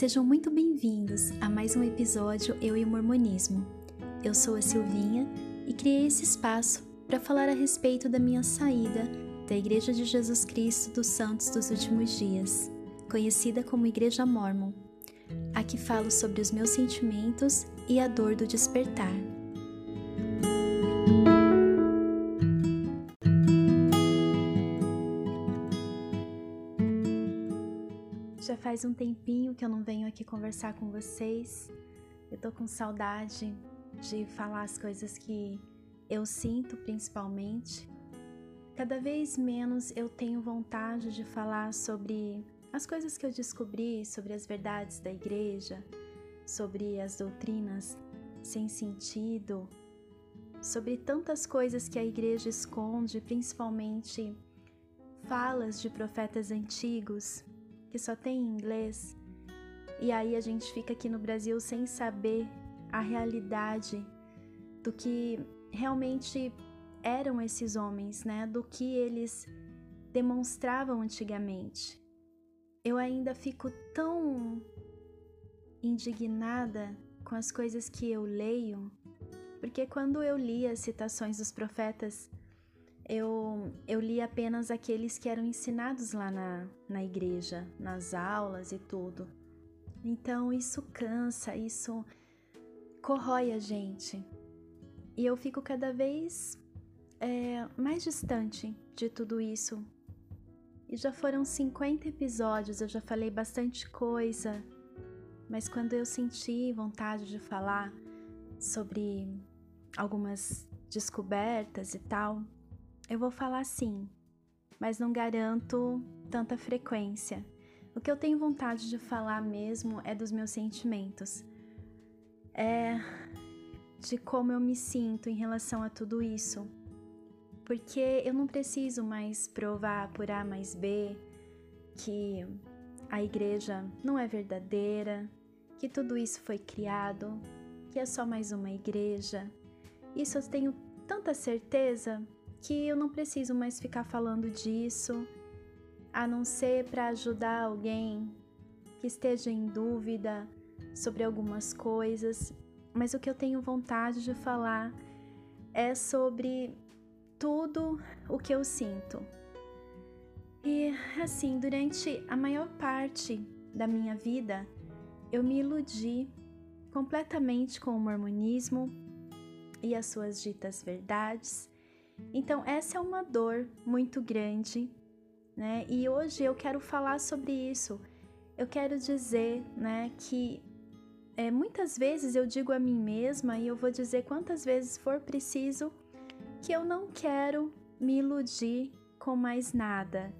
Sejam muito bem-vindos a mais um episódio Eu e o Mormonismo. Eu sou a Silvinha e criei esse espaço para falar a respeito da minha saída da Igreja de Jesus Cristo dos Santos dos Últimos Dias, conhecida como Igreja Mormon. Aqui falo sobre os meus sentimentos e a dor do despertar. Faz um tempinho que eu não venho aqui conversar com vocês. Eu tô com saudade de falar as coisas que eu sinto, principalmente. Cada vez menos eu tenho vontade de falar sobre as coisas que eu descobri, sobre as verdades da igreja, sobre as doutrinas sem sentido, sobre tantas coisas que a igreja esconde, principalmente falas de profetas antigos que só tem em inglês, e aí a gente fica aqui no Brasil sem saber a realidade do que realmente eram esses homens, né? Do que eles demonstravam antigamente. Eu ainda fico tão indignada com as coisas que eu leio, porque quando eu li as citações dos profetas eu, eu li apenas aqueles que eram ensinados lá na, na igreja, nas aulas e tudo. Então isso cansa, isso corrói a gente. E eu fico cada vez é, mais distante de tudo isso. E já foram 50 episódios, eu já falei bastante coisa, mas quando eu senti vontade de falar sobre algumas descobertas e tal, eu vou falar sim, mas não garanto tanta frequência. O que eu tenho vontade de falar mesmo é dos meus sentimentos. É de como eu me sinto em relação a tudo isso. Porque eu não preciso mais provar por A mais B que a igreja não é verdadeira, que tudo isso foi criado, que é só mais uma igreja. Isso eu tenho tanta certeza que eu não preciso mais ficar falando disso, a não ser para ajudar alguém que esteja em dúvida sobre algumas coisas, mas o que eu tenho vontade de falar é sobre tudo o que eu sinto. E assim, durante a maior parte da minha vida, eu me iludi completamente com o mormonismo e as suas ditas verdades então, essa é uma dor muito grande, né? E hoje eu quero falar sobre isso. Eu quero dizer, né, que é, muitas vezes eu digo a mim mesma e eu vou dizer quantas vezes for preciso que eu não quero me iludir com mais nada.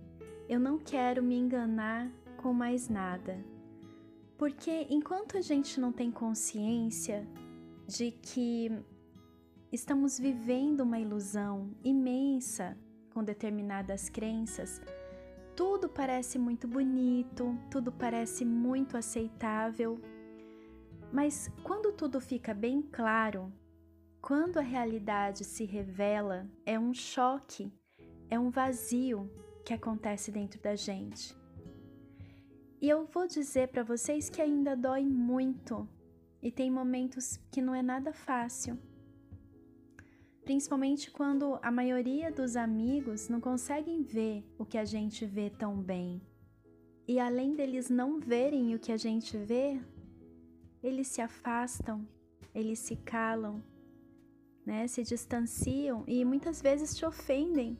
Eu não quero me enganar com mais nada. Porque enquanto a gente não tem consciência de que estamos vivendo uma ilusão imensa com determinadas crenças, tudo parece muito bonito, tudo parece muito aceitável. Mas quando tudo fica bem claro, quando a realidade se revela, é um choque, é um vazio que acontece dentro da gente. E eu vou dizer para vocês que ainda dói muito e tem momentos que não é nada fácil principalmente quando a maioria dos amigos não conseguem ver o que a gente vê tão bem. E além deles não verem o que a gente vê, eles se afastam, eles se calam, né? Se distanciam e muitas vezes te ofendem.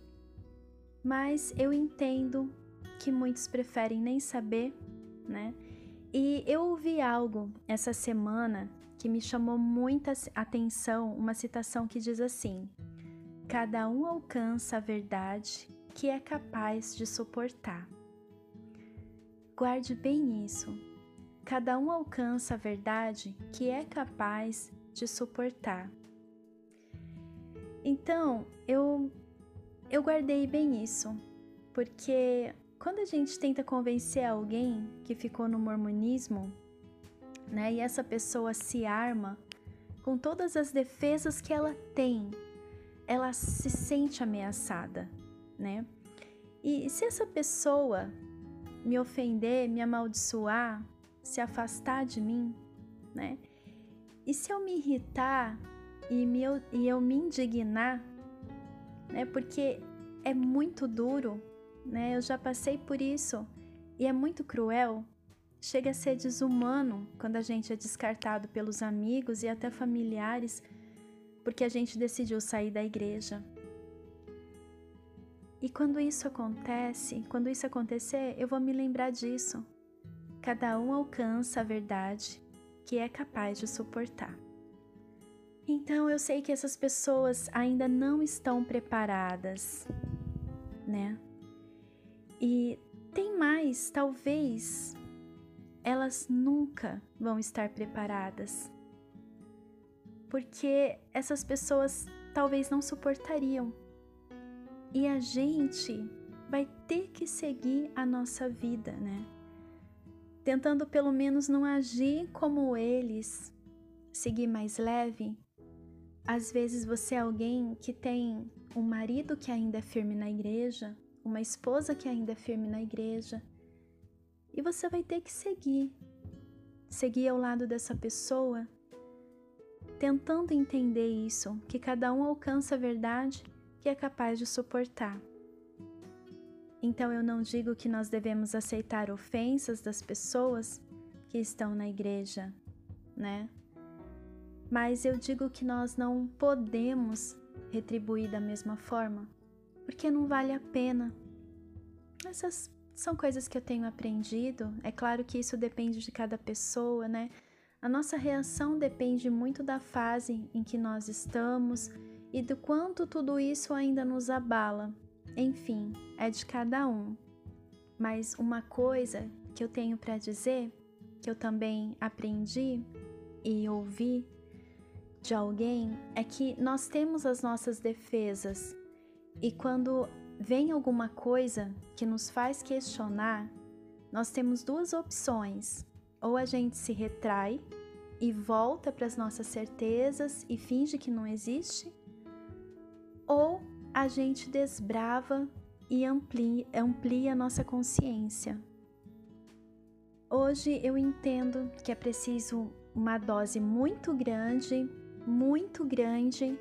Mas eu entendo que muitos preferem nem saber, né? E eu ouvi algo essa semana que me chamou muita atenção uma citação que diz assim: Cada um alcança a verdade que é capaz de suportar. Guarde bem isso. Cada um alcança a verdade que é capaz de suportar. Então, eu eu guardei bem isso, porque quando a gente tenta convencer alguém que ficou no mormonismo né? E essa pessoa se arma com todas as defesas que ela tem, ela se sente ameaçada, né? E se essa pessoa me ofender, me amaldiçoar, se afastar de mim, né? E se eu me irritar e, me, e eu me indignar, né? Porque é muito duro, né? Eu já passei por isso e é muito cruel. Chega a ser desumano quando a gente é descartado pelos amigos e até familiares porque a gente decidiu sair da igreja. E quando isso acontece, quando isso acontecer, eu vou me lembrar disso. Cada um alcança a verdade que é capaz de suportar. Então eu sei que essas pessoas ainda não estão preparadas, né? E tem mais, talvez elas nunca vão estar preparadas. Porque essas pessoas talvez não suportariam e a gente vai ter que seguir a nossa vida, né? Tentando pelo menos não agir como eles, seguir mais leve. Às vezes você é alguém que tem um marido que ainda é firme na igreja, uma esposa que ainda é firme na igreja, e você vai ter que seguir, seguir ao lado dessa pessoa, tentando entender isso, que cada um alcança a verdade que é capaz de suportar. Então eu não digo que nós devemos aceitar ofensas das pessoas que estão na igreja, né? Mas eu digo que nós não podemos retribuir da mesma forma, porque não vale a pena. Essas são coisas que eu tenho aprendido. É claro que isso depende de cada pessoa, né? A nossa reação depende muito da fase em que nós estamos e do quanto tudo isso ainda nos abala. Enfim, é de cada um. Mas uma coisa que eu tenho para dizer, que eu também aprendi e ouvi de alguém, é que nós temos as nossas defesas e quando vem alguma coisa que nos faz questionar, nós temos duas opções: ou a gente se retrai e volta para as nossas certezas e finge que não existe, ou a gente desbrava e amplia, amplia a nossa consciência. Hoje eu entendo que é preciso uma dose muito grande, muito grande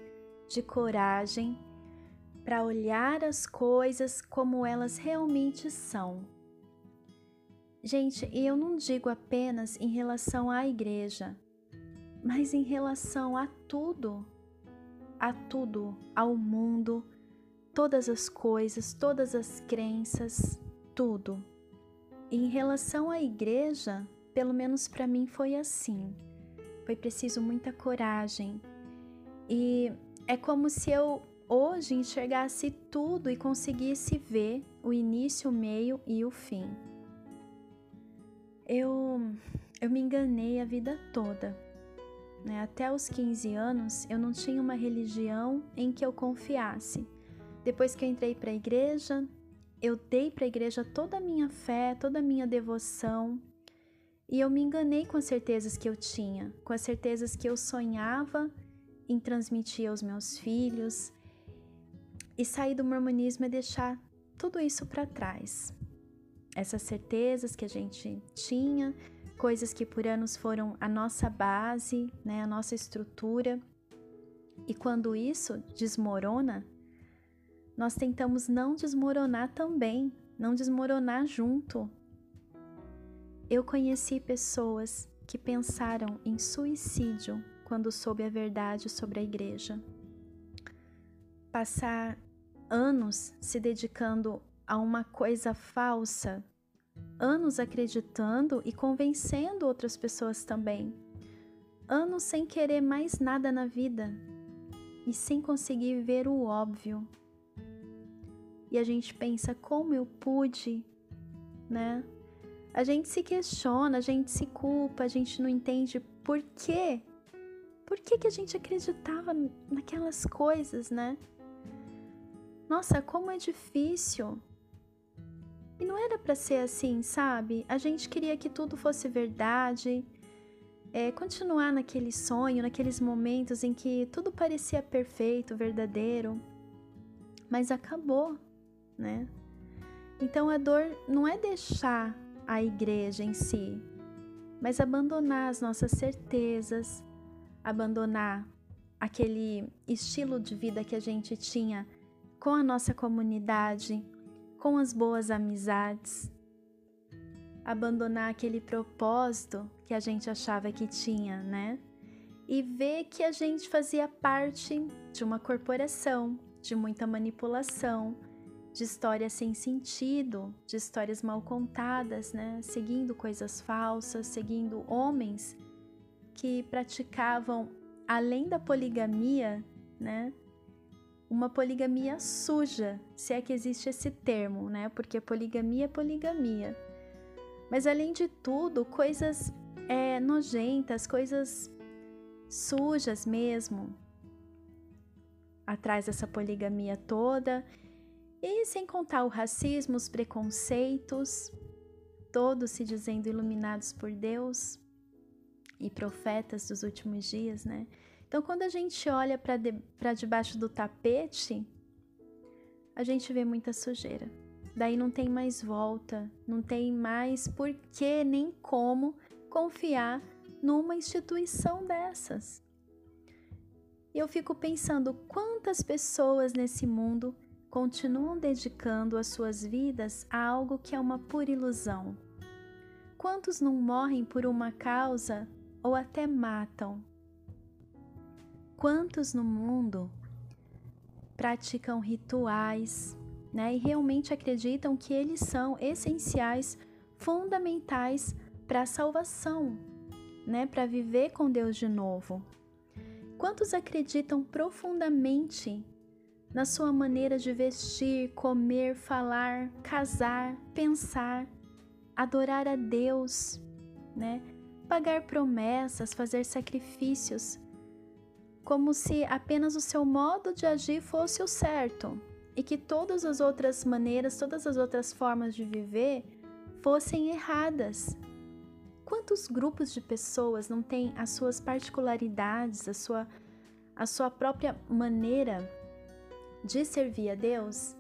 de coragem para olhar as coisas como elas realmente são. Gente, eu não digo apenas em relação à igreja, mas em relação a tudo a tudo, ao mundo, todas as coisas, todas as crenças, tudo. E em relação à igreja, pelo menos para mim foi assim. Foi preciso muita coragem. E é como se eu hoje enxergasse tudo e conseguisse ver o início, o meio e o fim. Eu eu me enganei a vida toda né? Até os 15 anos, eu não tinha uma religião em que eu confiasse. Depois que eu entrei para a igreja, eu dei para a igreja toda a minha fé, toda a minha devoção, e eu me enganei com as certezas que eu tinha, com as certezas que eu sonhava em transmitir aos meus filhos. E sair do mormonismo é deixar tudo isso para trás. Essas certezas que a gente tinha, coisas que por anos foram a nossa base, né, a nossa estrutura. E quando isso desmorona, nós tentamos não desmoronar também, não desmoronar junto. Eu conheci pessoas que pensaram em suicídio quando soube a verdade sobre a igreja. Passar anos se dedicando a uma coisa falsa anos acreditando e convencendo outras pessoas também, anos sem querer mais nada na vida e sem conseguir ver o óbvio. E a gente pensa como eu pude, né? A gente se questiona, a gente se culpa, a gente não entende por quê. Por que, que a gente acreditava naquelas coisas, né? Nossa, como é difícil e não era para ser assim, sabe? A gente queria que tudo fosse verdade, é, continuar naquele sonho, naqueles momentos em que tudo parecia perfeito, verdadeiro, mas acabou, né? Então a dor não é deixar a igreja em si, mas abandonar as nossas certezas, abandonar aquele estilo de vida que a gente tinha com a nossa comunidade, com as boas amizades, abandonar aquele propósito que a gente achava que tinha, né? E ver que a gente fazia parte de uma corporação, de muita manipulação, de histórias sem sentido, de histórias mal contadas, né? Seguindo coisas falsas, seguindo homens que praticavam além da poligamia, né? Uma poligamia suja, se é que existe esse termo, né? Porque poligamia é poligamia. Mas além de tudo, coisas é, nojentas, coisas sujas mesmo, atrás dessa poligamia toda. E sem contar o racismo, os preconceitos, todos se dizendo iluminados por Deus e profetas dos últimos dias, né? Então, quando a gente olha para de, debaixo do tapete, a gente vê muita sujeira. Daí não tem mais volta, não tem mais por que nem como confiar numa instituição dessas. E eu fico pensando quantas pessoas nesse mundo continuam dedicando as suas vidas a algo que é uma pura ilusão. Quantos não morrem por uma causa ou até matam. Quantos no mundo praticam rituais né, e realmente acreditam que eles são essenciais, fundamentais para a salvação, né, para viver com Deus de novo? Quantos acreditam profundamente na sua maneira de vestir, comer, falar, casar, pensar, adorar a Deus, né? pagar promessas, fazer sacrifícios, como se apenas o seu modo de agir fosse o certo e que todas as outras maneiras, todas as outras formas de viver fossem erradas. Quantos grupos de pessoas não têm as suas particularidades, a sua, a sua própria maneira de servir a Deus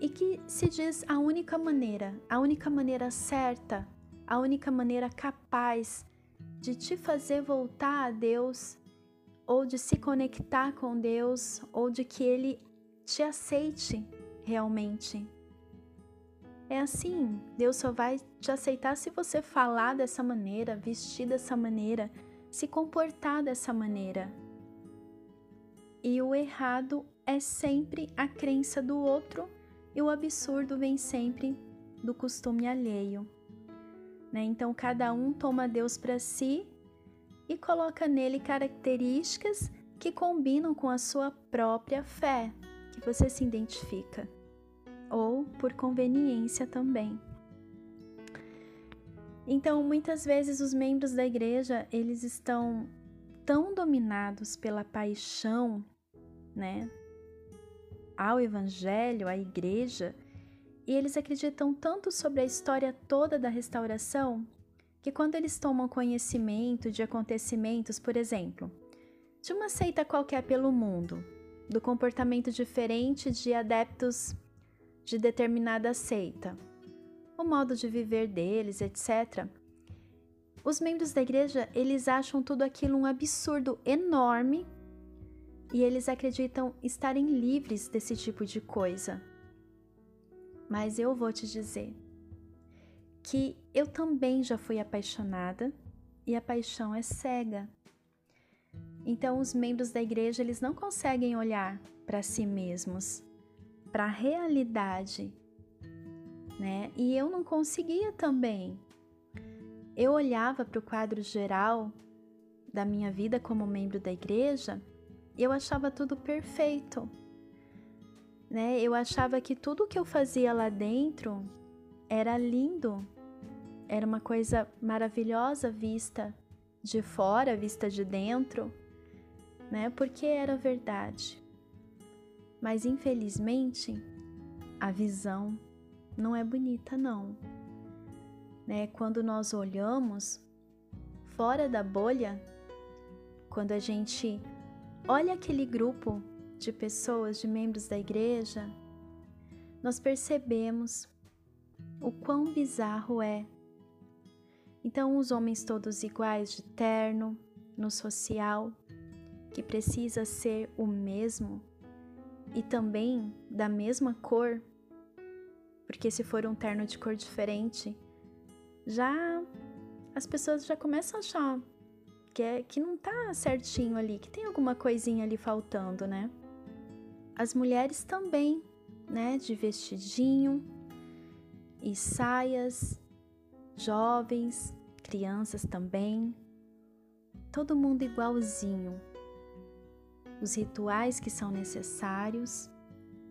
e que se diz a única maneira, a única maneira certa a única maneira capaz de te fazer voltar a Deus, ou de se conectar com Deus, ou de que Ele te aceite realmente. É assim, Deus só vai te aceitar se você falar dessa maneira, vestir dessa maneira, se comportar dessa maneira. E o errado é sempre a crença do outro, e o absurdo vem sempre do costume alheio. Né? Então, cada um toma Deus para si e coloca nele características que combinam com a sua própria fé, que você se identifica, ou por conveniência também. Então, muitas vezes os membros da igreja, eles estão tão dominados pela paixão, né, ao evangelho, à igreja, e eles acreditam tanto sobre a história toda da restauração que, quando eles tomam conhecimento de acontecimentos, por exemplo, de uma seita qualquer pelo mundo, do comportamento diferente de adeptos de determinada seita, o modo de viver deles, etc. Os membros da igreja, eles acham tudo aquilo um absurdo enorme e eles acreditam estarem livres desse tipo de coisa. Mas eu vou te dizer que eu também já fui apaixonada e a paixão é cega. Então os membros da igreja eles não conseguem olhar para si mesmos, para a realidade, né? E eu não conseguia também. Eu olhava para o quadro geral da minha vida como membro da igreja, e eu achava tudo perfeito né? Eu achava que tudo que eu fazia lá dentro era lindo, era uma coisa maravilhosa vista de fora, vista de dentro, né? Porque era verdade. Mas infelizmente, a visão não é bonita não. Né? Quando nós olhamos fora da bolha, quando a gente olha aquele grupo de pessoas, de membros da igreja, nós percebemos o quão bizarro é Então, os homens todos iguais de terno, no social, que precisa ser o mesmo e também da mesma cor, porque se for um terno de cor diferente, já as pessoas já começam a achar que, é, que não tá certinho ali, que tem alguma coisinha ali faltando, né? As mulheres também, né? De vestidinho e saias, jovens, crianças também, todo mundo igualzinho. Os rituais que são necessários,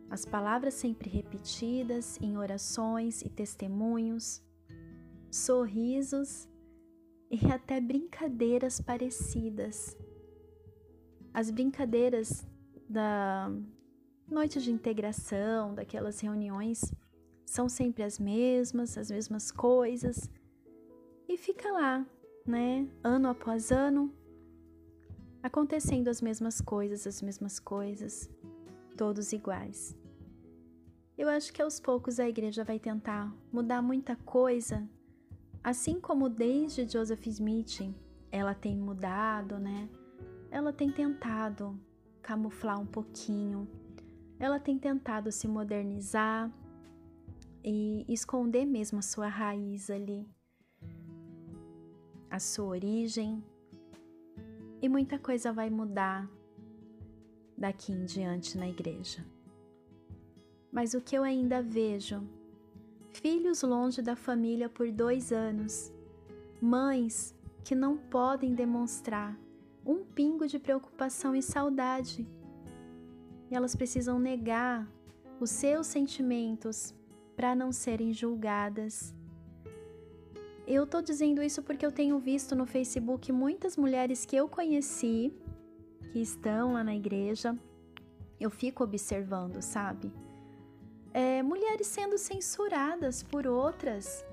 as palavras sempre repetidas em orações e testemunhos, sorrisos e até brincadeiras parecidas. As brincadeiras da noite de integração, daquelas reuniões, são sempre as mesmas, as mesmas coisas, e fica lá, né, ano após ano, acontecendo as mesmas coisas, as mesmas coisas, todos iguais. Eu acho que aos poucos a igreja vai tentar mudar muita coisa Assim como desde Joseph Smith ela tem mudado, né? Ela tem tentado camuflar um pouquinho, ela tem tentado se modernizar e esconder mesmo a sua raiz ali, a sua origem. E muita coisa vai mudar daqui em diante na igreja. Mas o que eu ainda vejo filhos longe da família por dois anos, mães que não podem demonstrar um pingo de preocupação e saudade. E elas precisam negar os seus sentimentos para não serem julgadas. Eu estou dizendo isso porque eu tenho visto no Facebook muitas mulheres que eu conheci, que estão lá na igreja. Eu fico observando, sabe? é, mulheres sendo censuradas por outras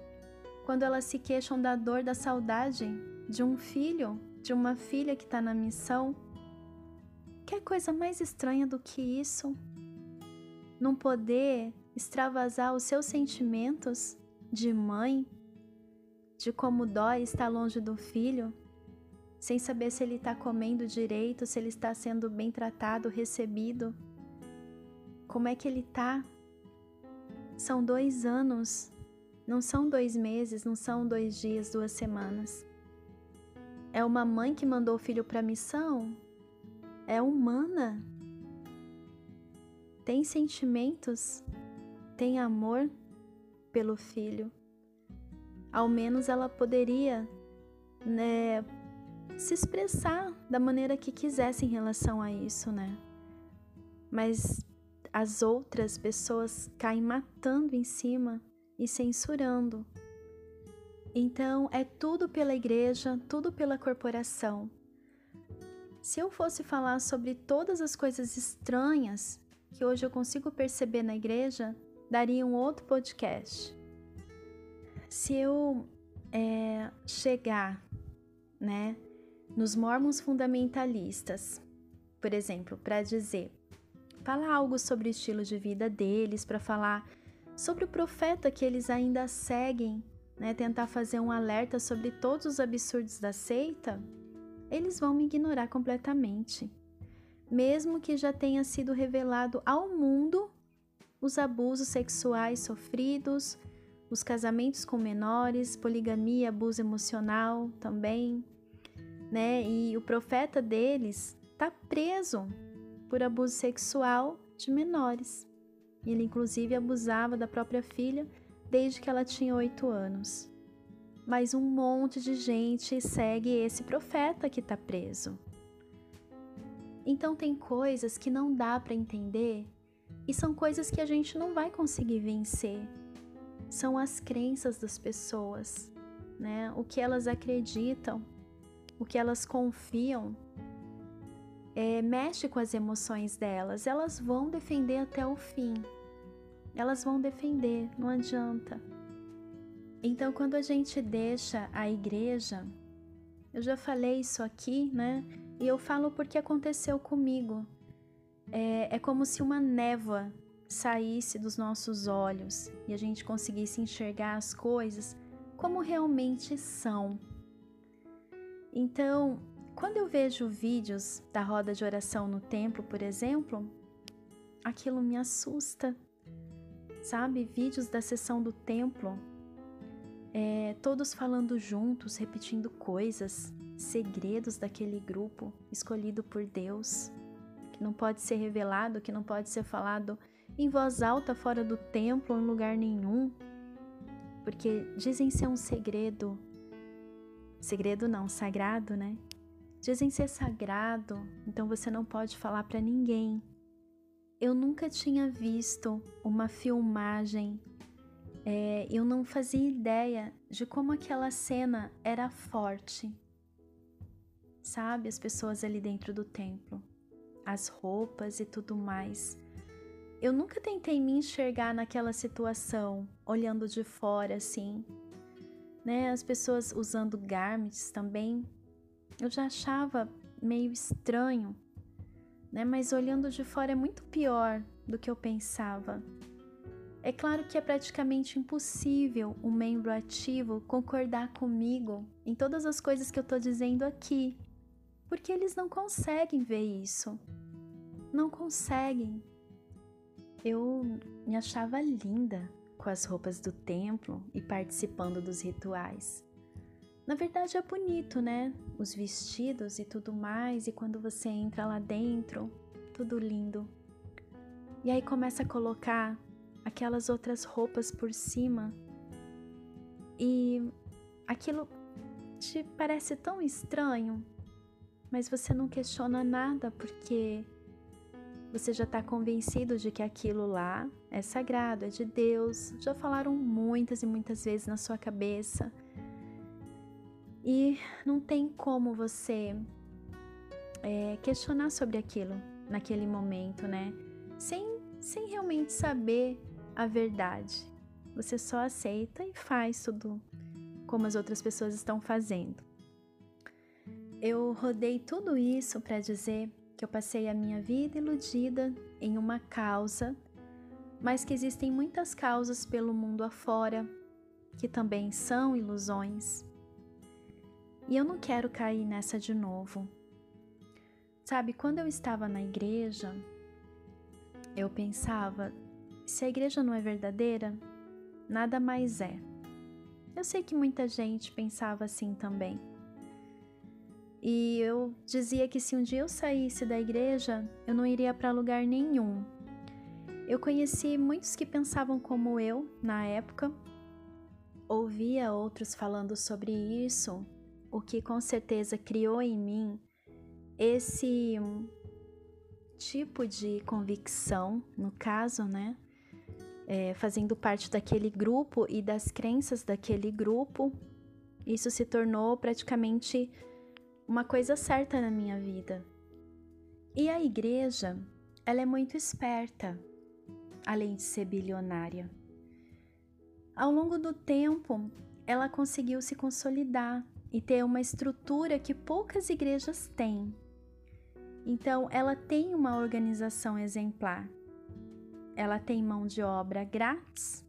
quando elas se queixam da dor, da saudade de um filho, de uma filha que está na missão. Que coisa mais estranha do que isso? Não poder extravasar os seus sentimentos de mãe, de como dói estar longe do filho, sem saber se ele está comendo direito, se ele está sendo bem tratado, recebido. Como é que ele está? São dois anos, não são dois meses, não são dois dias, duas semanas. É uma mãe que mandou o filho para a missão? É humana? Tem sentimentos? Tem amor pelo filho? Ao menos ela poderia né, se expressar da maneira que quisesse em relação a isso, né? Mas as outras pessoas caem matando em cima e censurando. Então é tudo pela igreja, tudo pela corporação. Se eu fosse falar sobre todas as coisas estranhas que hoje eu consigo perceber na igreja, daria um outro podcast. Se eu é, chegar, né, nos mormons fundamentalistas, por exemplo, para dizer falar algo sobre o estilo de vida deles, para falar sobre o profeta que eles ainda seguem, né, tentar fazer um alerta sobre todos os absurdos da seita, eles vão me ignorar completamente. Mesmo que já tenha sido revelado ao mundo os abusos sexuais sofridos, os casamentos com menores, poligamia, abuso emocional também, né? E o profeta deles está preso por abuso sexual de menores. Ele, inclusive, abusava da própria filha desde que ela tinha oito anos. Mas um monte de gente segue esse profeta que está preso. Então, tem coisas que não dá para entender e são coisas que a gente não vai conseguir vencer. São as crenças das pessoas, né? O que elas acreditam, o que elas confiam é, mexe com as emoções delas, elas vão defender até o fim. Elas vão defender, não adianta. Então, quando a gente deixa a igreja, eu já falei isso aqui, né? E eu falo porque aconteceu comigo. É, é como se uma névoa saísse dos nossos olhos e a gente conseguisse enxergar as coisas como realmente são. Então, quando eu vejo vídeos da roda de oração no templo, por exemplo, aquilo me assusta, sabe? Vídeos da sessão do templo, é, todos falando juntos, repetindo coisas, segredos daquele grupo escolhido por Deus, que não pode ser revelado, que não pode ser falado em voz alta fora do templo ou em lugar nenhum, porque dizem ser um segredo. Segredo não, sagrado, né? Dizem ser sagrado, então você não pode falar para ninguém. Eu nunca tinha visto uma filmagem, é, eu não fazia ideia de como aquela cena era forte. Sabe, as pessoas ali dentro do templo, as roupas e tudo mais. Eu nunca tentei me enxergar naquela situação, olhando de fora assim, né? As pessoas usando garments também eu já achava meio estranho, né? Mas olhando de fora é muito pior do que eu pensava. É claro que é praticamente impossível um membro ativo concordar comigo em todas as coisas que eu estou dizendo aqui, porque eles não conseguem ver isso. Não conseguem. Eu me achava linda com as roupas do templo e participando dos rituais. Na verdade é bonito, né? Os vestidos e tudo mais, e quando você entra lá dentro, tudo lindo. E aí começa a colocar aquelas outras roupas por cima. E aquilo te parece tão estranho, mas você não questiona nada porque você já está convencido de que aquilo lá é sagrado, é de Deus. Já falaram muitas e muitas vezes na sua cabeça e não tem como você é, questionar sobre aquilo naquele momento, né? Sem, sem realmente saber a verdade. Você só aceita e faz tudo como as outras pessoas estão fazendo. Eu rodei tudo isso para dizer que eu passei a minha vida iludida em uma causa, mas que existem muitas causas pelo mundo afora que também são ilusões. E eu não quero cair nessa de novo. Sabe, quando eu estava na igreja, eu pensava: se a igreja não é verdadeira, nada mais é. Eu sei que muita gente pensava assim também. E eu dizia que se um dia eu saísse da igreja, eu não iria para lugar nenhum. Eu conheci muitos que pensavam como eu na época, ouvia outros falando sobre isso o que com certeza criou em mim esse tipo de convicção, no caso, né? É, fazendo parte daquele grupo e das crenças daquele grupo, isso se tornou praticamente uma coisa certa na minha vida. E a igreja, ela é muito esperta, além de ser bilionária. Ao longo do tempo, ela conseguiu se consolidar e ter uma estrutura que poucas igrejas têm. Então, ela tem uma organização exemplar. Ela tem mão de obra grátis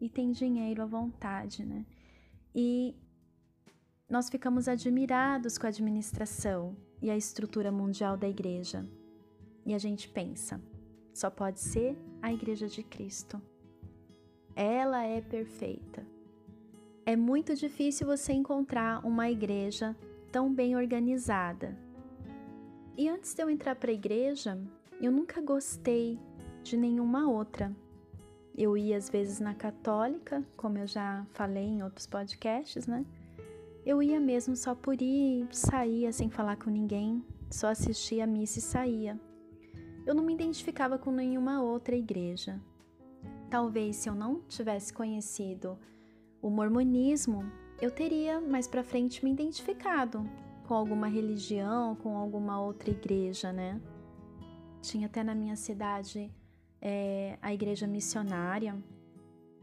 e tem dinheiro à vontade, né? E nós ficamos admirados com a administração e a estrutura mundial da igreja. E a gente pensa, só pode ser a igreja de Cristo. Ela é perfeita. É muito difícil você encontrar uma igreja tão bem organizada. E antes de eu entrar para a igreja, eu nunca gostei de nenhuma outra. Eu ia às vezes na católica, como eu já falei em outros podcasts, né? Eu ia mesmo só por ir, saía sem falar com ninguém, só assistia a missa e saía. Eu não me identificava com nenhuma outra igreja. Talvez se eu não tivesse conhecido o mormonismo, eu teria mais para frente me identificado com alguma religião, com alguma outra igreja, né? Tinha até na minha cidade é, a igreja missionária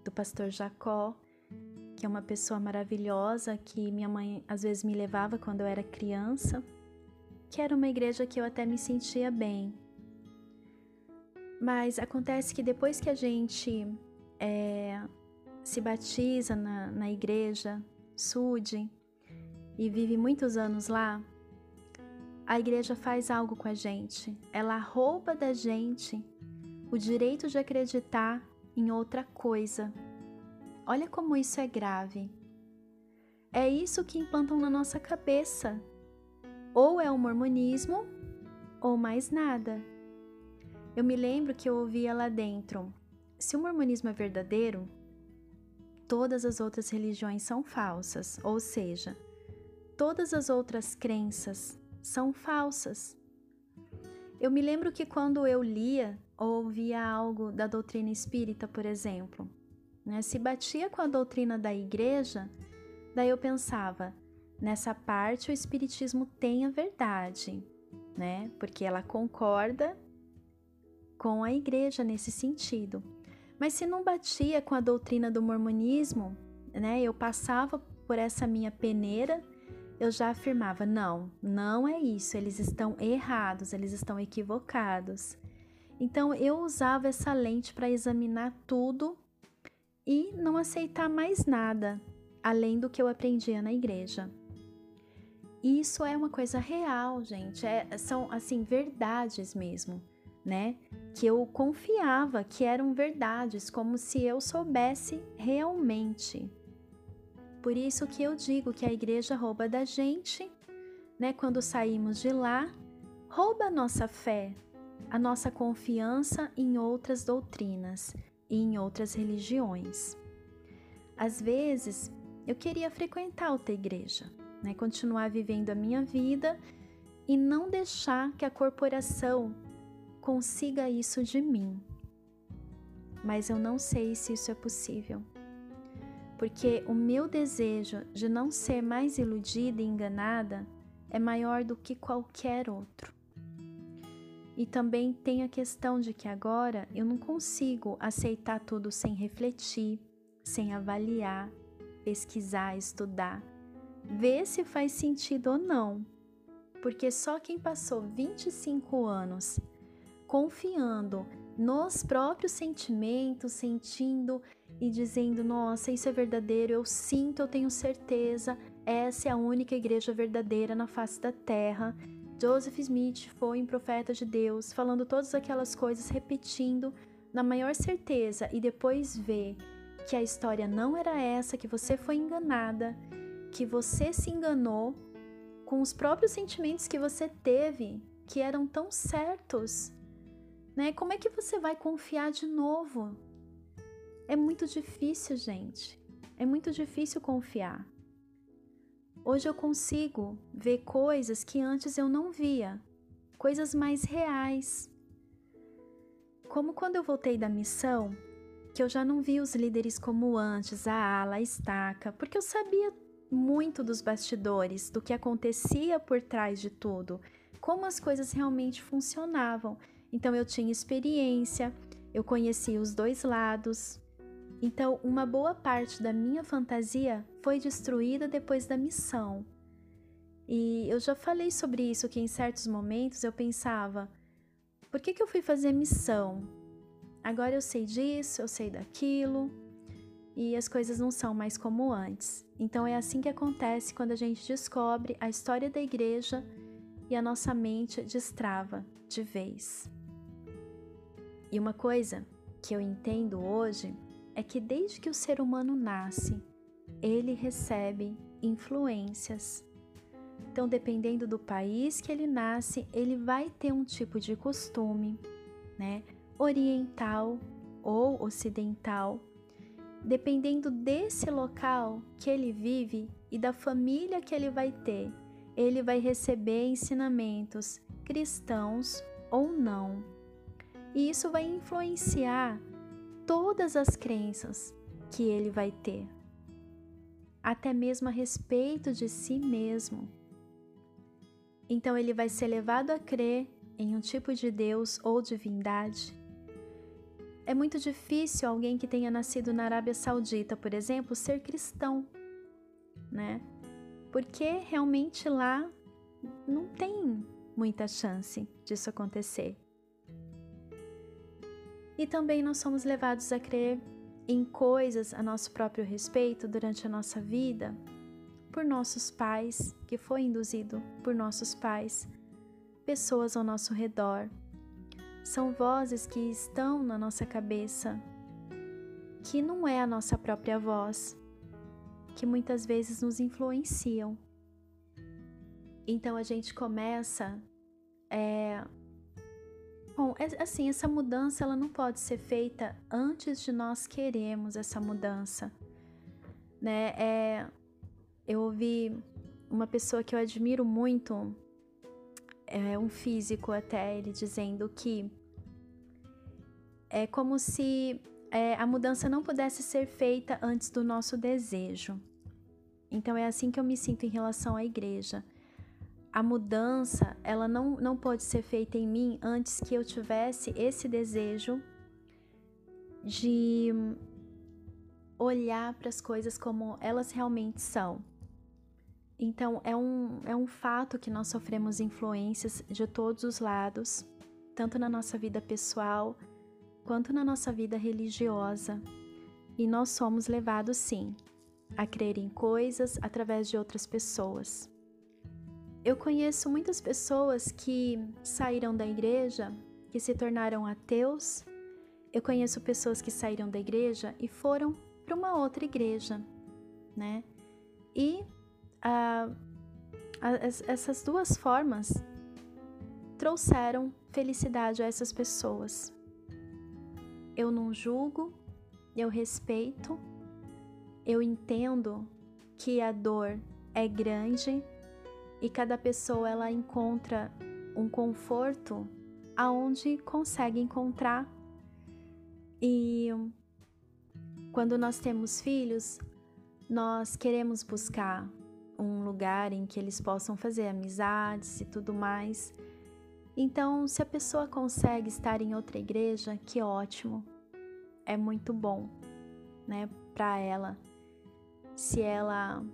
do pastor Jacó, que é uma pessoa maravilhosa que minha mãe às vezes me levava quando eu era criança, que era uma igreja que eu até me sentia bem. Mas acontece que depois que a gente é, se batiza na, na igreja SUD e vive muitos anos lá, a igreja faz algo com a gente. Ela rouba da gente o direito de acreditar em outra coisa. Olha como isso é grave. É isso que implantam na nossa cabeça. Ou é o mormonismo, ou mais nada. Eu me lembro que eu ouvia lá dentro: se o mormonismo é verdadeiro, todas as outras religiões são falsas, ou seja, todas as outras crenças são falsas. Eu me lembro que quando eu lia ou ouvia algo da doutrina espírita, por exemplo, né, se batia com a doutrina da igreja, daí eu pensava, nessa parte o espiritismo tem a verdade, né? Porque ela concorda com a igreja nesse sentido. Mas se não batia com a doutrina do mormonismo, né? Eu passava por essa minha peneira, eu já afirmava: não, não é isso, eles estão errados, eles estão equivocados. Então eu usava essa lente para examinar tudo e não aceitar mais nada além do que eu aprendia na igreja. Isso é uma coisa real, gente. É, são assim verdades mesmo né? Que eu confiava que eram verdades, como se eu soubesse realmente. Por isso que eu digo que a igreja rouba da gente, né? Quando saímos de lá, rouba a nossa fé, a nossa confiança em outras doutrinas e em outras religiões. Às vezes, eu queria frequentar outra igreja, né? Continuar vivendo a minha vida e não deixar que a corporação consiga isso de mim. Mas eu não sei se isso é possível. Porque o meu desejo de não ser mais iludida e enganada é maior do que qualquer outro. E também tem a questão de que agora eu não consigo aceitar tudo sem refletir, sem avaliar, pesquisar, estudar, ver se faz sentido ou não. Porque só quem passou 25 anos confiando nos próprios sentimentos, sentindo e dizendo: Nossa, isso é verdadeiro, eu sinto, eu tenho certeza, essa é a única igreja verdadeira na face da terra. Joseph Smith foi um profeta de Deus, falando todas aquelas coisas, repetindo na maior certeza, e depois ver que a história não era essa, que você foi enganada, que você se enganou com os próprios sentimentos que você teve, que eram tão certos né? Como é que você vai confiar de novo? É muito difícil, gente. É muito difícil confiar. Hoje eu consigo ver coisas que antes eu não via, coisas mais reais. Como quando eu voltei da missão, que eu já não vi os líderes como antes, a ala, a estaca, porque eu sabia muito dos bastidores, do que acontecia por trás de tudo, como as coisas realmente funcionavam. Então eu tinha experiência, eu conhecia os dois lados. Então, uma boa parte da minha fantasia foi destruída depois da missão. E eu já falei sobre isso que em certos momentos eu pensava: por que, que eu fui fazer missão? Agora eu sei disso, eu sei daquilo, e as coisas não são mais como antes. Então é assim que acontece quando a gente descobre a história da igreja e a nossa mente destrava de vez. E uma coisa que eu entendo hoje é que desde que o ser humano nasce, ele recebe influências. Então, dependendo do país que ele nasce, ele vai ter um tipo de costume, né? Oriental ou ocidental. Dependendo desse local que ele vive e da família que ele vai ter, ele vai receber ensinamentos cristãos ou não. E isso vai influenciar todas as crenças que ele vai ter, até mesmo a respeito de si mesmo. Então ele vai ser levado a crer em um tipo de Deus ou divindade. É muito difícil alguém que tenha nascido na Arábia Saudita, por exemplo, ser cristão, né? Porque realmente lá não tem muita chance disso acontecer. E também nós somos levados a crer em coisas a nosso próprio respeito durante a nossa vida por nossos pais, que foi induzido por nossos pais, pessoas ao nosso redor. São vozes que estão na nossa cabeça, que não é a nossa própria voz, que muitas vezes nos influenciam. Então a gente começa é, Bom, é, assim, essa mudança ela não pode ser feita antes de nós queremos essa mudança, né? É, eu ouvi uma pessoa que eu admiro muito, é um físico até, ele dizendo que é como se é, a mudança não pudesse ser feita antes do nosso desejo. Então é assim que eu me sinto em relação à igreja a mudança, ela não, não pode ser feita em mim antes que eu tivesse esse desejo de olhar para as coisas como elas realmente são. Então, é um, é um fato que nós sofremos influências de todos os lados, tanto na nossa vida pessoal quanto na nossa vida religiosa. E nós somos levados, sim, a crer em coisas através de outras pessoas. Eu conheço muitas pessoas que saíram da igreja, que se tornaram ateus. Eu conheço pessoas que saíram da igreja e foram para uma outra igreja, né? E ah, essas duas formas trouxeram felicidade a essas pessoas. Eu não julgo, eu respeito, eu entendo que a dor é grande e cada pessoa ela encontra um conforto aonde consegue encontrar. E quando nós temos filhos, nós queremos buscar um lugar em que eles possam fazer amizades e tudo mais. Então, se a pessoa consegue estar em outra igreja, que ótimo. É muito bom, né, para ela. Se ela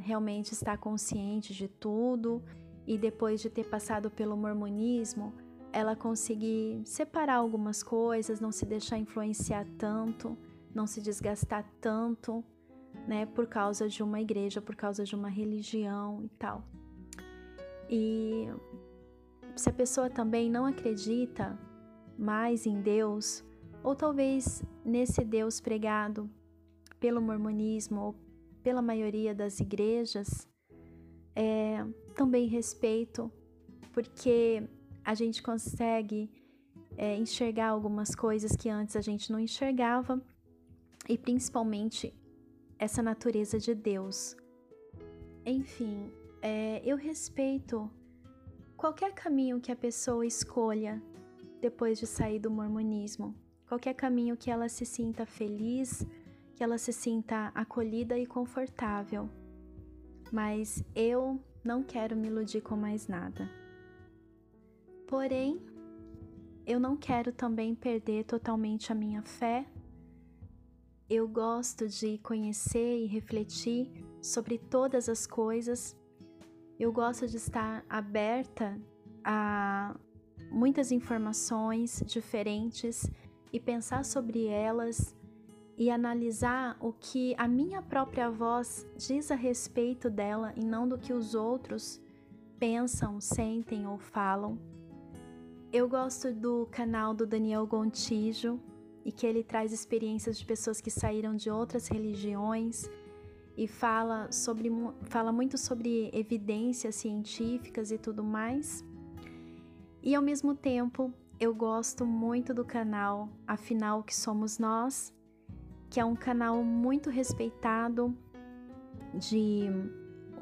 realmente está consciente de tudo e depois de ter passado pelo mormonismo, ela conseguir separar algumas coisas, não se deixar influenciar tanto, não se desgastar tanto, né, por causa de uma igreja, por causa de uma religião e tal. E se a pessoa também não acredita mais em Deus, ou talvez nesse Deus pregado pelo mormonismo ou pela maioria das igrejas, é, também respeito, porque a gente consegue é, enxergar algumas coisas que antes a gente não enxergava, e principalmente essa natureza de Deus. Enfim, é, eu respeito qualquer caminho que a pessoa escolha depois de sair do mormonismo, qualquer caminho que ela se sinta feliz que ela se sinta acolhida e confortável. Mas eu não quero me iludir com mais nada. Porém, eu não quero também perder totalmente a minha fé. Eu gosto de conhecer e refletir sobre todas as coisas. Eu gosto de estar aberta a muitas informações diferentes e pensar sobre elas e analisar o que a minha própria voz diz a respeito dela e não do que os outros pensam, sentem ou falam. Eu gosto do canal do Daniel Gontijo e que ele traz experiências de pessoas que saíram de outras religiões e fala sobre fala muito sobre evidências científicas e tudo mais. E ao mesmo tempo, eu gosto muito do canal Afinal que somos nós, que é um canal muito respeitado de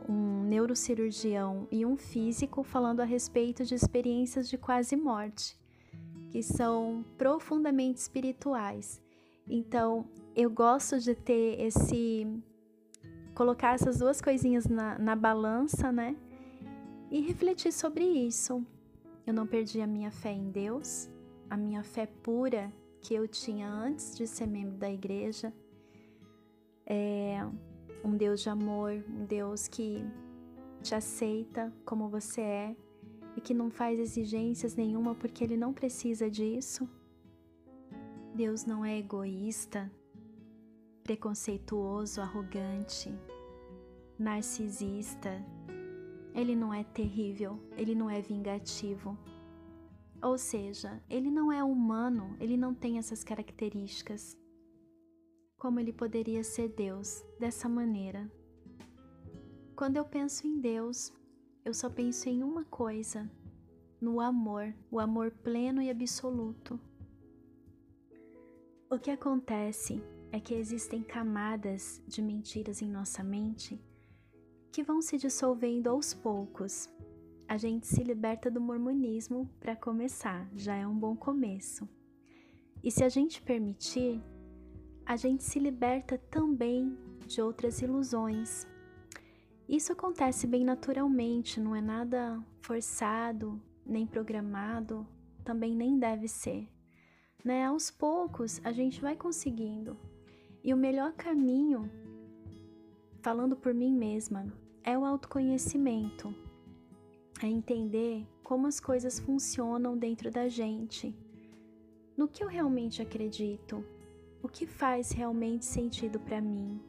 um neurocirurgião e um físico falando a respeito de experiências de quase morte, que são profundamente espirituais. Então, eu gosto de ter esse. colocar essas duas coisinhas na, na balança, né? E refletir sobre isso. Eu não perdi a minha fé em Deus, a minha fé pura que eu tinha antes de ser membro da igreja. É um Deus de amor, um Deus que te aceita como você é e que não faz exigências nenhuma porque ele não precisa disso. Deus não é egoísta. preconceituoso, arrogante, narcisista. Ele não é terrível, ele não é vingativo. Ou seja, ele não é humano, ele não tem essas características. Como ele poderia ser Deus dessa maneira? Quando eu penso em Deus, eu só penso em uma coisa: no amor, o amor pleno e absoluto. O que acontece é que existem camadas de mentiras em nossa mente que vão se dissolvendo aos poucos. A gente se liberta do mormonismo para começar, já é um bom começo. E se a gente permitir, a gente se liberta também de outras ilusões. Isso acontece bem naturalmente, não é nada forçado, nem programado, também nem deve ser. Né? Aos poucos a gente vai conseguindo. E o melhor caminho, falando por mim mesma, é o autoconhecimento. É entender como as coisas funcionam dentro da gente. No que eu realmente acredito? O que faz realmente sentido para mim?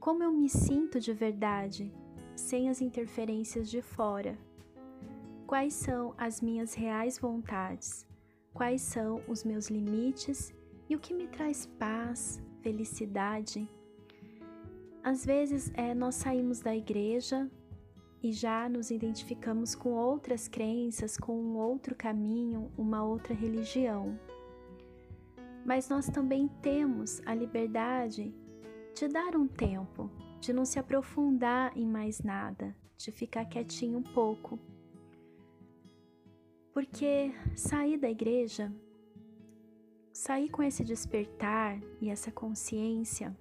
Como eu me sinto de verdade, sem as interferências de fora? Quais são as minhas reais vontades? Quais são os meus limites e o que me traz paz, felicidade? Às vezes é, nós saímos da igreja e já nos identificamos com outras crenças, com um outro caminho, uma outra religião. Mas nós também temos a liberdade de dar um tempo, de não se aprofundar em mais nada, de ficar quietinho um pouco porque sair da igreja, sair com esse despertar e essa consciência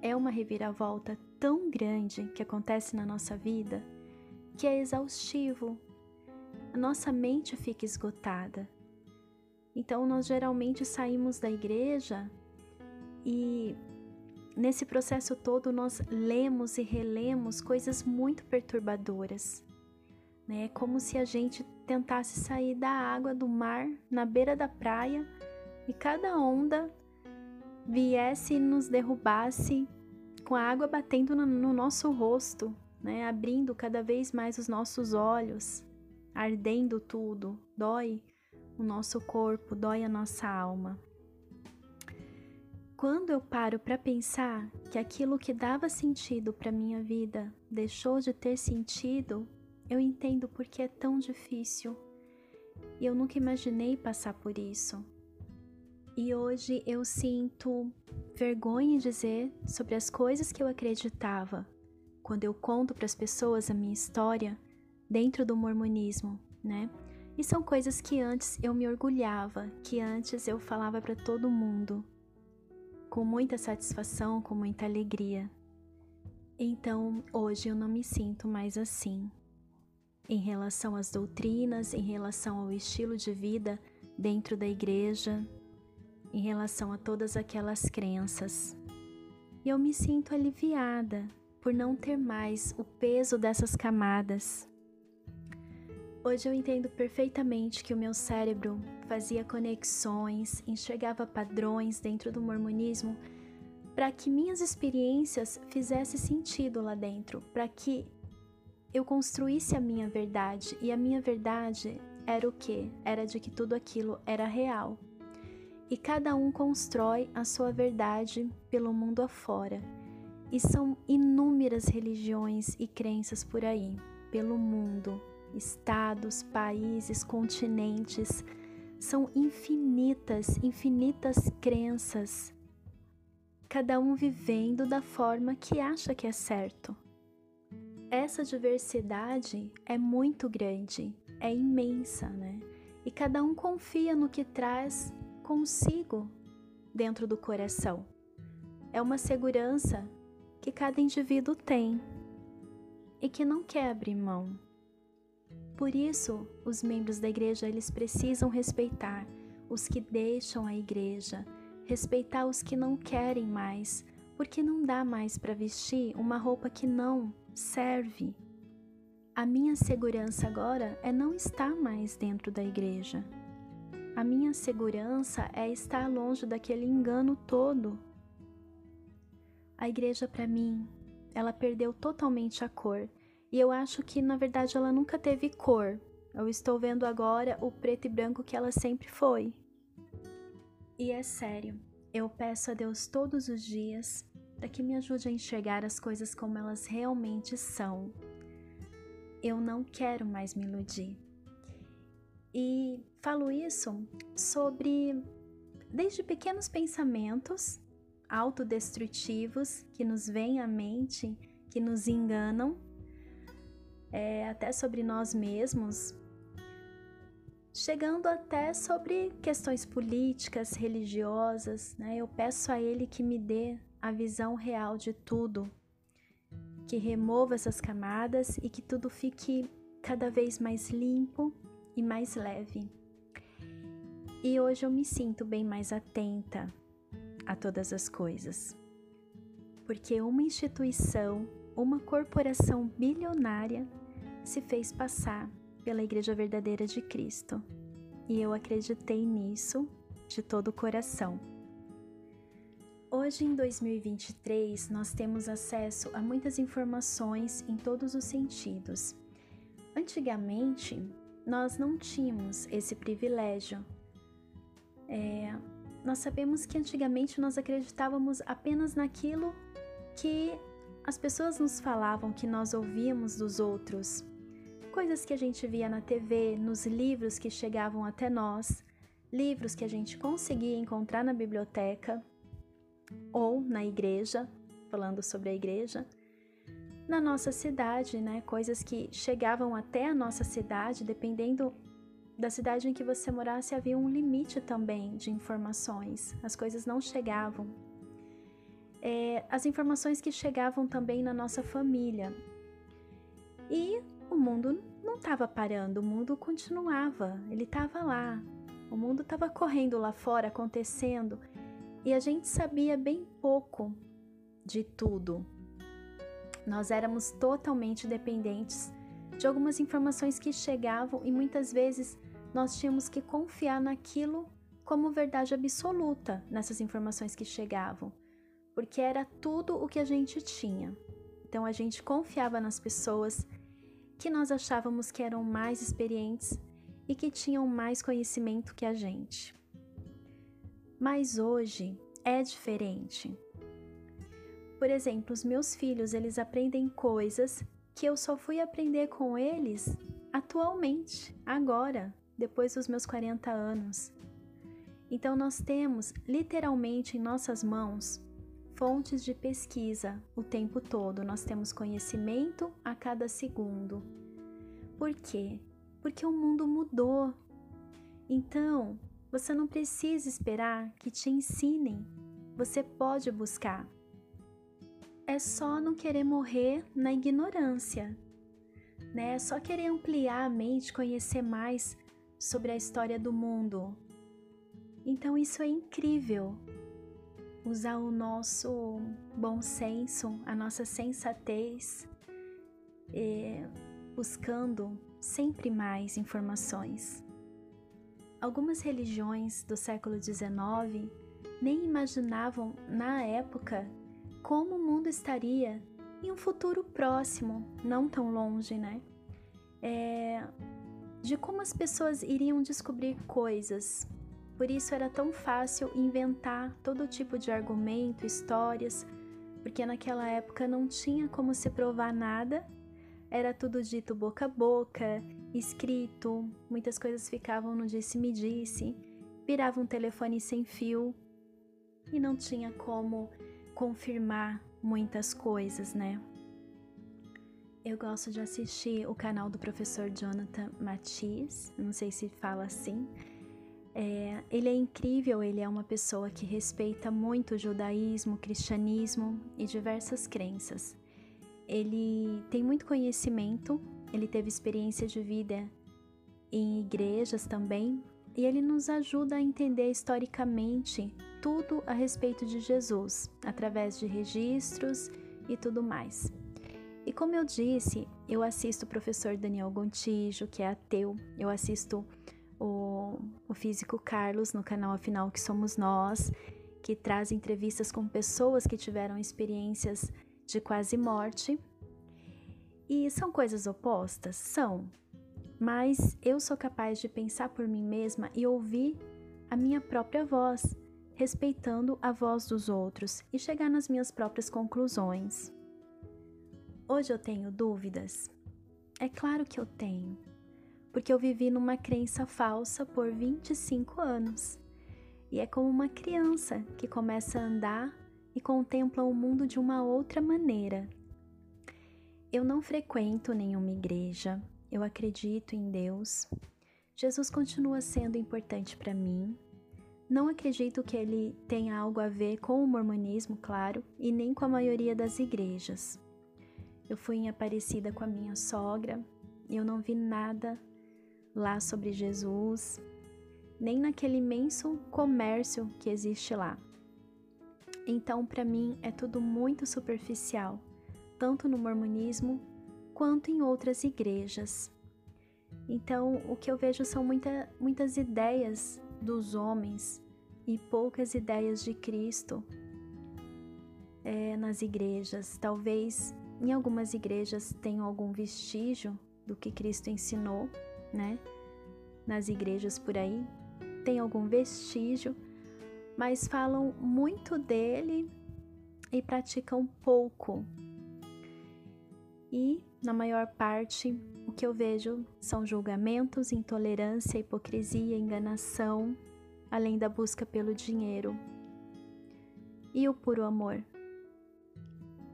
é uma reviravolta tão grande que acontece na nossa vida que é exaustivo. A nossa mente fica esgotada. Então, nós geralmente saímos da igreja e nesse processo todo nós lemos e relemos coisas muito perturbadoras. Né? É como se a gente tentasse sair da água do mar na beira da praia e cada onda viesse e nos derrubasse com a água batendo no, no nosso rosto, né? abrindo cada vez mais os nossos olhos, ardendo tudo, dói o nosso corpo, dói a nossa alma. Quando eu paro para pensar que aquilo que dava sentido para minha vida deixou de ter sentido, eu entendo porque é tão difícil e eu nunca imaginei passar por isso. E hoje eu sinto vergonha em dizer sobre as coisas que eu acreditava quando eu conto para as pessoas a minha história dentro do mormonismo, né? E são coisas que antes eu me orgulhava, que antes eu falava para todo mundo, com muita satisfação, com muita alegria. Então, hoje eu não me sinto mais assim em relação às doutrinas, em relação ao estilo de vida dentro da igreja, em relação a todas aquelas crenças. E eu me sinto aliviada por não ter mais o peso dessas camadas. Hoje eu entendo perfeitamente que o meu cérebro fazia conexões, enxergava padrões dentro do mormonismo para que minhas experiências fizessem sentido lá dentro, para que eu construísse a minha verdade e a minha verdade era o que? Era de que tudo aquilo era real. E cada um constrói a sua verdade pelo mundo afora. E são inúmeras religiões e crenças por aí, pelo mundo, estados, países, continentes. São infinitas, infinitas crenças. Cada um vivendo da forma que acha que é certo. Essa diversidade é muito grande, é imensa, né? E cada um confia no que traz consigo dentro do coração. É uma segurança que cada indivíduo tem e que não quer abrir mão. Por isso, os membros da igreja eles precisam respeitar os que deixam a igreja, respeitar os que não querem mais, porque não dá mais para vestir uma roupa que não serve. A minha segurança agora é não estar mais dentro da igreja. A minha segurança é estar longe daquele engano todo A igreja, para mim, ela perdeu totalmente a cor. E eu acho que, na verdade, ela nunca teve cor. Eu estou vendo agora o preto e branco que ela sempre foi. E é sério, eu peço a Deus todos os dias para que me ajude a enxergar as coisas como elas realmente são. Eu não quero mais me iludir. E falo isso sobre desde pequenos pensamentos autodestrutivos que nos vêm à mente, que nos enganam, é, até sobre nós mesmos, chegando até sobre questões políticas, religiosas. Né? Eu peço a Ele que me dê a visão real de tudo, que remova essas camadas e que tudo fique cada vez mais limpo e mais leve. E hoje eu me sinto bem mais atenta a todas as coisas. Porque uma instituição, uma corporação bilionária se fez passar pela Igreja Verdadeira de Cristo. E eu acreditei nisso de todo o coração. Hoje, em 2023, nós temos acesso a muitas informações em todos os sentidos. Antigamente, nós não tínhamos esse privilégio. É, nós sabemos que antigamente nós acreditávamos apenas naquilo que as pessoas nos falavam, que nós ouvíamos dos outros. Coisas que a gente via na TV, nos livros que chegavam até nós, livros que a gente conseguia encontrar na biblioteca ou na igreja, falando sobre a igreja na nossa cidade, né? Coisas que chegavam até a nossa cidade, dependendo da cidade em que você morasse, havia um limite também de informações. As coisas não chegavam. É, as informações que chegavam também na nossa família. E o mundo não estava parando, o mundo continuava, ele estava lá. O mundo estava correndo lá fora, acontecendo, e a gente sabia bem pouco de tudo, nós éramos totalmente dependentes de algumas informações que chegavam e muitas vezes nós tínhamos que confiar naquilo como verdade absoluta nessas informações que chegavam, porque era tudo o que a gente tinha. Então a gente confiava nas pessoas que nós achávamos que eram mais experientes e que tinham mais conhecimento que a gente. Mas hoje é diferente. Por exemplo, os meus filhos, eles aprendem coisas que eu só fui aprender com eles atualmente, agora, depois dos meus 40 anos. Então nós temos literalmente em nossas mãos fontes de pesquisa o tempo todo, nós temos conhecimento a cada segundo. Por quê? Porque o mundo mudou. Então, você não precisa esperar que te ensinem, você pode buscar é só não querer morrer na ignorância, né? É só querer ampliar a mente, conhecer mais sobre a história do mundo. Então isso é incrível. Usar o nosso bom senso, a nossa sensatez, buscando sempre mais informações. Algumas religiões do século XIX nem imaginavam na época como o mundo estaria em um futuro próximo, não tão longe, né? É, de como as pessoas iriam descobrir coisas. Por isso era tão fácil inventar todo tipo de argumento, histórias, porque naquela época não tinha como se provar nada, era tudo dito boca a boca, escrito, muitas coisas ficavam no disse-me-disse, virava um telefone sem fio e não tinha como confirmar muitas coisas, né? Eu gosto de assistir o canal do professor Jonathan Matias, não sei se fala assim. É, ele é incrível, ele é uma pessoa que respeita muito o judaísmo, o cristianismo e diversas crenças. Ele tem muito conhecimento, ele teve experiência de vida em igrejas também, e ele nos ajuda a entender historicamente tudo a respeito de Jesus, através de registros e tudo mais. E como eu disse, eu assisto o professor Daniel Gontijo, que é ateu, eu assisto o, o físico Carlos no canal Afinal Que Somos Nós, que traz entrevistas com pessoas que tiveram experiências de quase morte. E são coisas opostas? São. Mas eu sou capaz de pensar por mim mesma e ouvir a minha própria voz, respeitando a voz dos outros e chegar nas minhas próprias conclusões. Hoje eu tenho dúvidas? É claro que eu tenho, porque eu vivi numa crença falsa por 25 anos. E é como uma criança que começa a andar e contempla o mundo de uma outra maneira. Eu não frequento nenhuma igreja, eu acredito em Deus. Jesus continua sendo importante para mim. Não acredito que ele tenha algo a ver com o mormonismo, claro, e nem com a maioria das igrejas. Eu fui em Aparecida com a minha sogra e eu não vi nada lá sobre Jesus, nem naquele imenso comércio que existe lá. Então, para mim, é tudo muito superficial, tanto no mormonismo quanto em outras igrejas. Então, o que eu vejo são muita, muitas ideias dos homens e poucas ideias de Cristo é, nas igrejas. Talvez em algumas igrejas tenham algum vestígio do que Cristo ensinou, né? Nas igrejas por aí tem algum vestígio, mas falam muito dele e praticam pouco. E, na maior parte, o que eu vejo são julgamentos, intolerância, hipocrisia, enganação, além da busca pelo dinheiro. E o puro amor?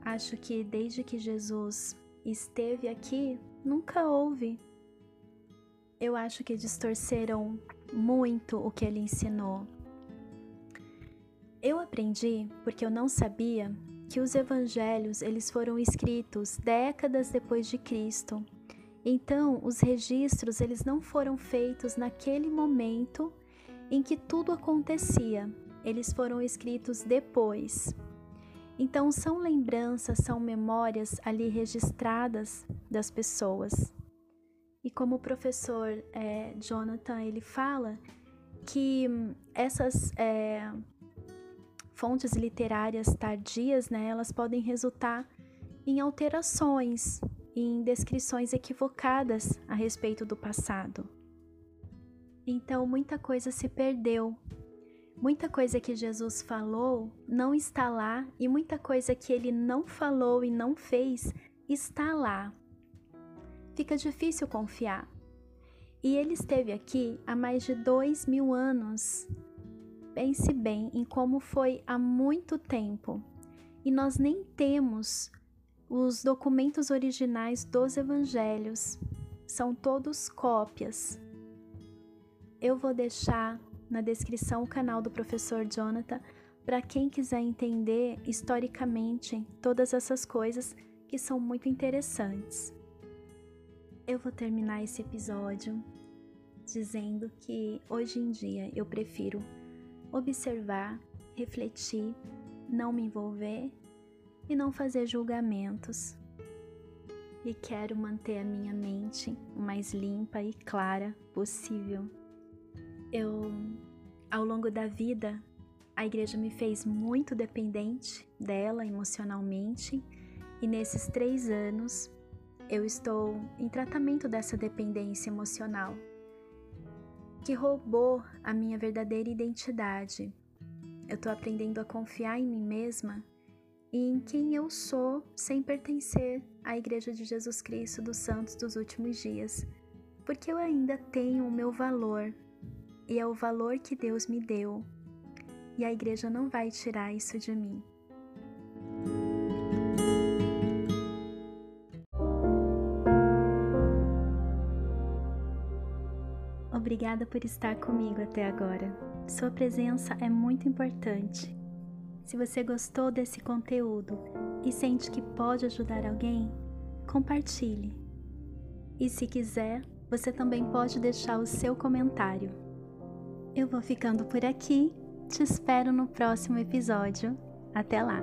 Acho que desde que Jesus esteve aqui, nunca houve. Eu acho que distorceram muito o que ele ensinou. Eu aprendi porque eu não sabia que os evangelhos eles foram escritos décadas depois de Cristo. Então, os registros eles não foram feitos naquele momento em que tudo acontecia. Eles foram escritos depois. Então, são lembranças, são memórias ali registradas das pessoas. E como o professor é, Jonathan ele fala que essas é, fontes literárias tardias, né, elas podem resultar em alterações, em descrições equivocadas a respeito do passado. Então, muita coisa se perdeu Muita coisa que Jesus falou não está lá e muita coisa que ele não falou e não fez está lá. Fica difícil confiar. E ele esteve aqui há mais de dois mil anos. Pense bem em como foi há muito tempo. E nós nem temos os documentos originais dos evangelhos. São todos cópias. Eu vou deixar na descrição o canal do professor Jonathan para quem quiser entender historicamente todas essas coisas que são muito interessantes. Eu vou terminar esse episódio dizendo que hoje em dia eu prefiro observar, refletir, não me envolver e não fazer julgamentos. E quero manter a minha mente o mais limpa e clara possível. Eu, ao longo da vida, a igreja me fez muito dependente dela emocionalmente, e nesses três anos eu estou em tratamento dessa dependência emocional, que roubou a minha verdadeira identidade. Eu estou aprendendo a confiar em mim mesma e em quem eu sou sem pertencer à Igreja de Jesus Cristo dos Santos dos últimos dias, porque eu ainda tenho o meu valor e é o valor que Deus me deu, e a igreja não vai tirar isso de mim. Obrigada por estar comigo até agora. Sua presença é muito importante. Se você gostou desse conteúdo e sente que pode ajudar alguém, compartilhe. E se quiser, você também pode deixar o seu comentário. Eu vou ficando por aqui. Te espero no próximo episódio. Até lá!